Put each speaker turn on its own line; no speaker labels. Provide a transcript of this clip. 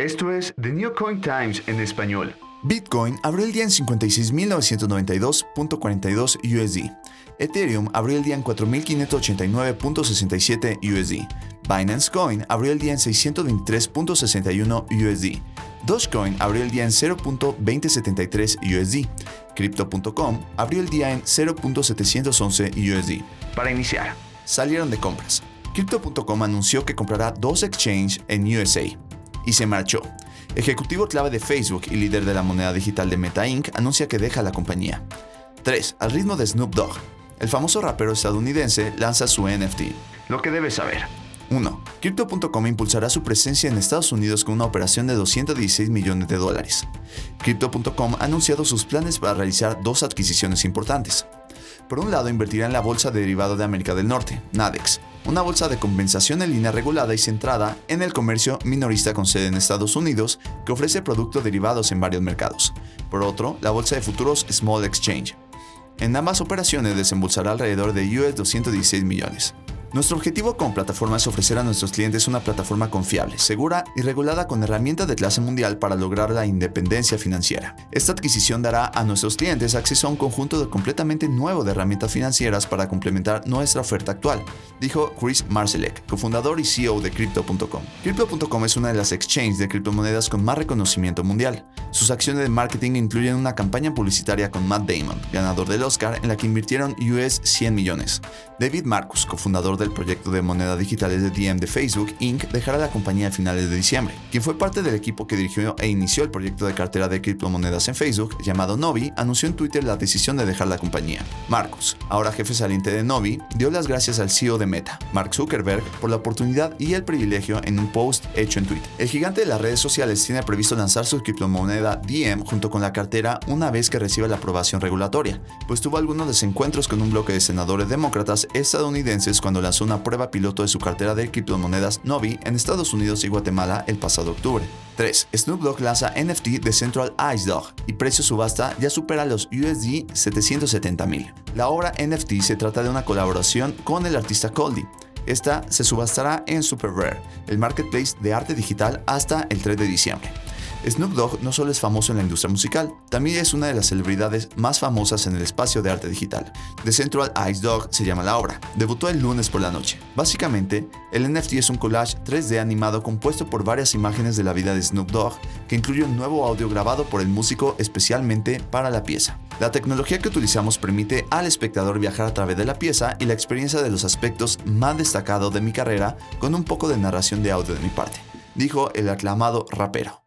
Esto es The New Coin Times en español.
Bitcoin abrió el día en 56.992.42 USD. Ethereum abrió el día en 4.589.67 USD. Binance Coin abrió el día en 623.61 USD. Dogecoin abrió el día en 0.2073 USD. Crypto.com abrió el día en 0.711 USD.
Para iniciar,
Salieron de compras. Crypto.com anunció que comprará dos exchanges en USA y se marchó. Ejecutivo clave de Facebook y líder de la moneda digital de Meta Inc. anuncia que deja la compañía. 3. Al ritmo de Snoop Dogg. El famoso rapero estadounidense lanza su NFT.
lo que debes saber.
1. Crypto.com impulsará su presencia en Estados Unidos con una operación de 216 millones de dólares. Crypto.com ha anunciado sus planes para realizar dos adquisiciones importantes. Por un lado, invertirá en la Bolsa de Derivado de América del Norte, NADEX, una bolsa de compensación en línea regulada y centrada en el comercio minorista con sede en Estados Unidos, que ofrece productos derivados en varios mercados. Por otro, la Bolsa de Futuros Small Exchange. En ambas operaciones desembolsará alrededor de US 216 millones. Nuestro objetivo con plataforma es ofrecer a nuestros clientes una plataforma confiable, segura y regulada con herramientas de clase mundial para lograr la independencia financiera. Esta adquisición dará a nuestros clientes acceso a un conjunto de completamente nuevo de herramientas financieras para complementar nuestra oferta actual, dijo Chris Marcelek, cofundador y CEO de Crypto.com. Crypto.com es una de las exchanges de criptomonedas con más reconocimiento mundial. Sus acciones de marketing incluyen una campaña publicitaria con Matt Damon, ganador del Oscar, en la que invirtieron US 100 millones. David Marcus, cofundador del proyecto de monedas digitales de DM de Facebook Inc., dejará la compañía a finales de diciembre. Quien fue parte del equipo que dirigió e inició el proyecto de cartera de criptomonedas en Facebook, llamado Novi, anunció en Twitter la decisión de dejar la compañía. Marcus, ahora jefe saliente de Novi, dio las gracias al CEO de Meta, Mark Zuckerberg, por la oportunidad y el privilegio en un post hecho en Twitter. El gigante de las redes sociales tiene previsto lanzar su criptomoneda DM junto con la cartera una vez que reciba la aprobación regulatoria, pues tuvo algunos desencuentros con un bloque de senadores demócratas estadounidenses cuando lanzó una prueba piloto de su cartera de criptomonedas Novi en Estados Unidos y Guatemala el pasado octubre. 3. Snoop Dogg lanza NFT de Central Ice Dog y precio subasta ya supera los USD 770 mil. La obra NFT se trata de una colaboración con el artista Coldy. Esta se subastará en Super Rare, el marketplace de arte digital, hasta el 3 de diciembre. Snoop Dogg no solo es famoso en la industria musical, también es una de las celebridades más famosas en el espacio de arte digital. The Central Ice Dog se llama la obra. Debutó el lunes por la noche. Básicamente, el NFT es un collage 3D animado compuesto por varias imágenes de la vida de Snoop Dogg, que incluye un nuevo audio grabado por el músico especialmente para la pieza. La tecnología que utilizamos permite al espectador viajar a través de la pieza y la experiencia de los aspectos más destacados de mi carrera con un poco de narración de audio de mi parte, dijo el aclamado rapero.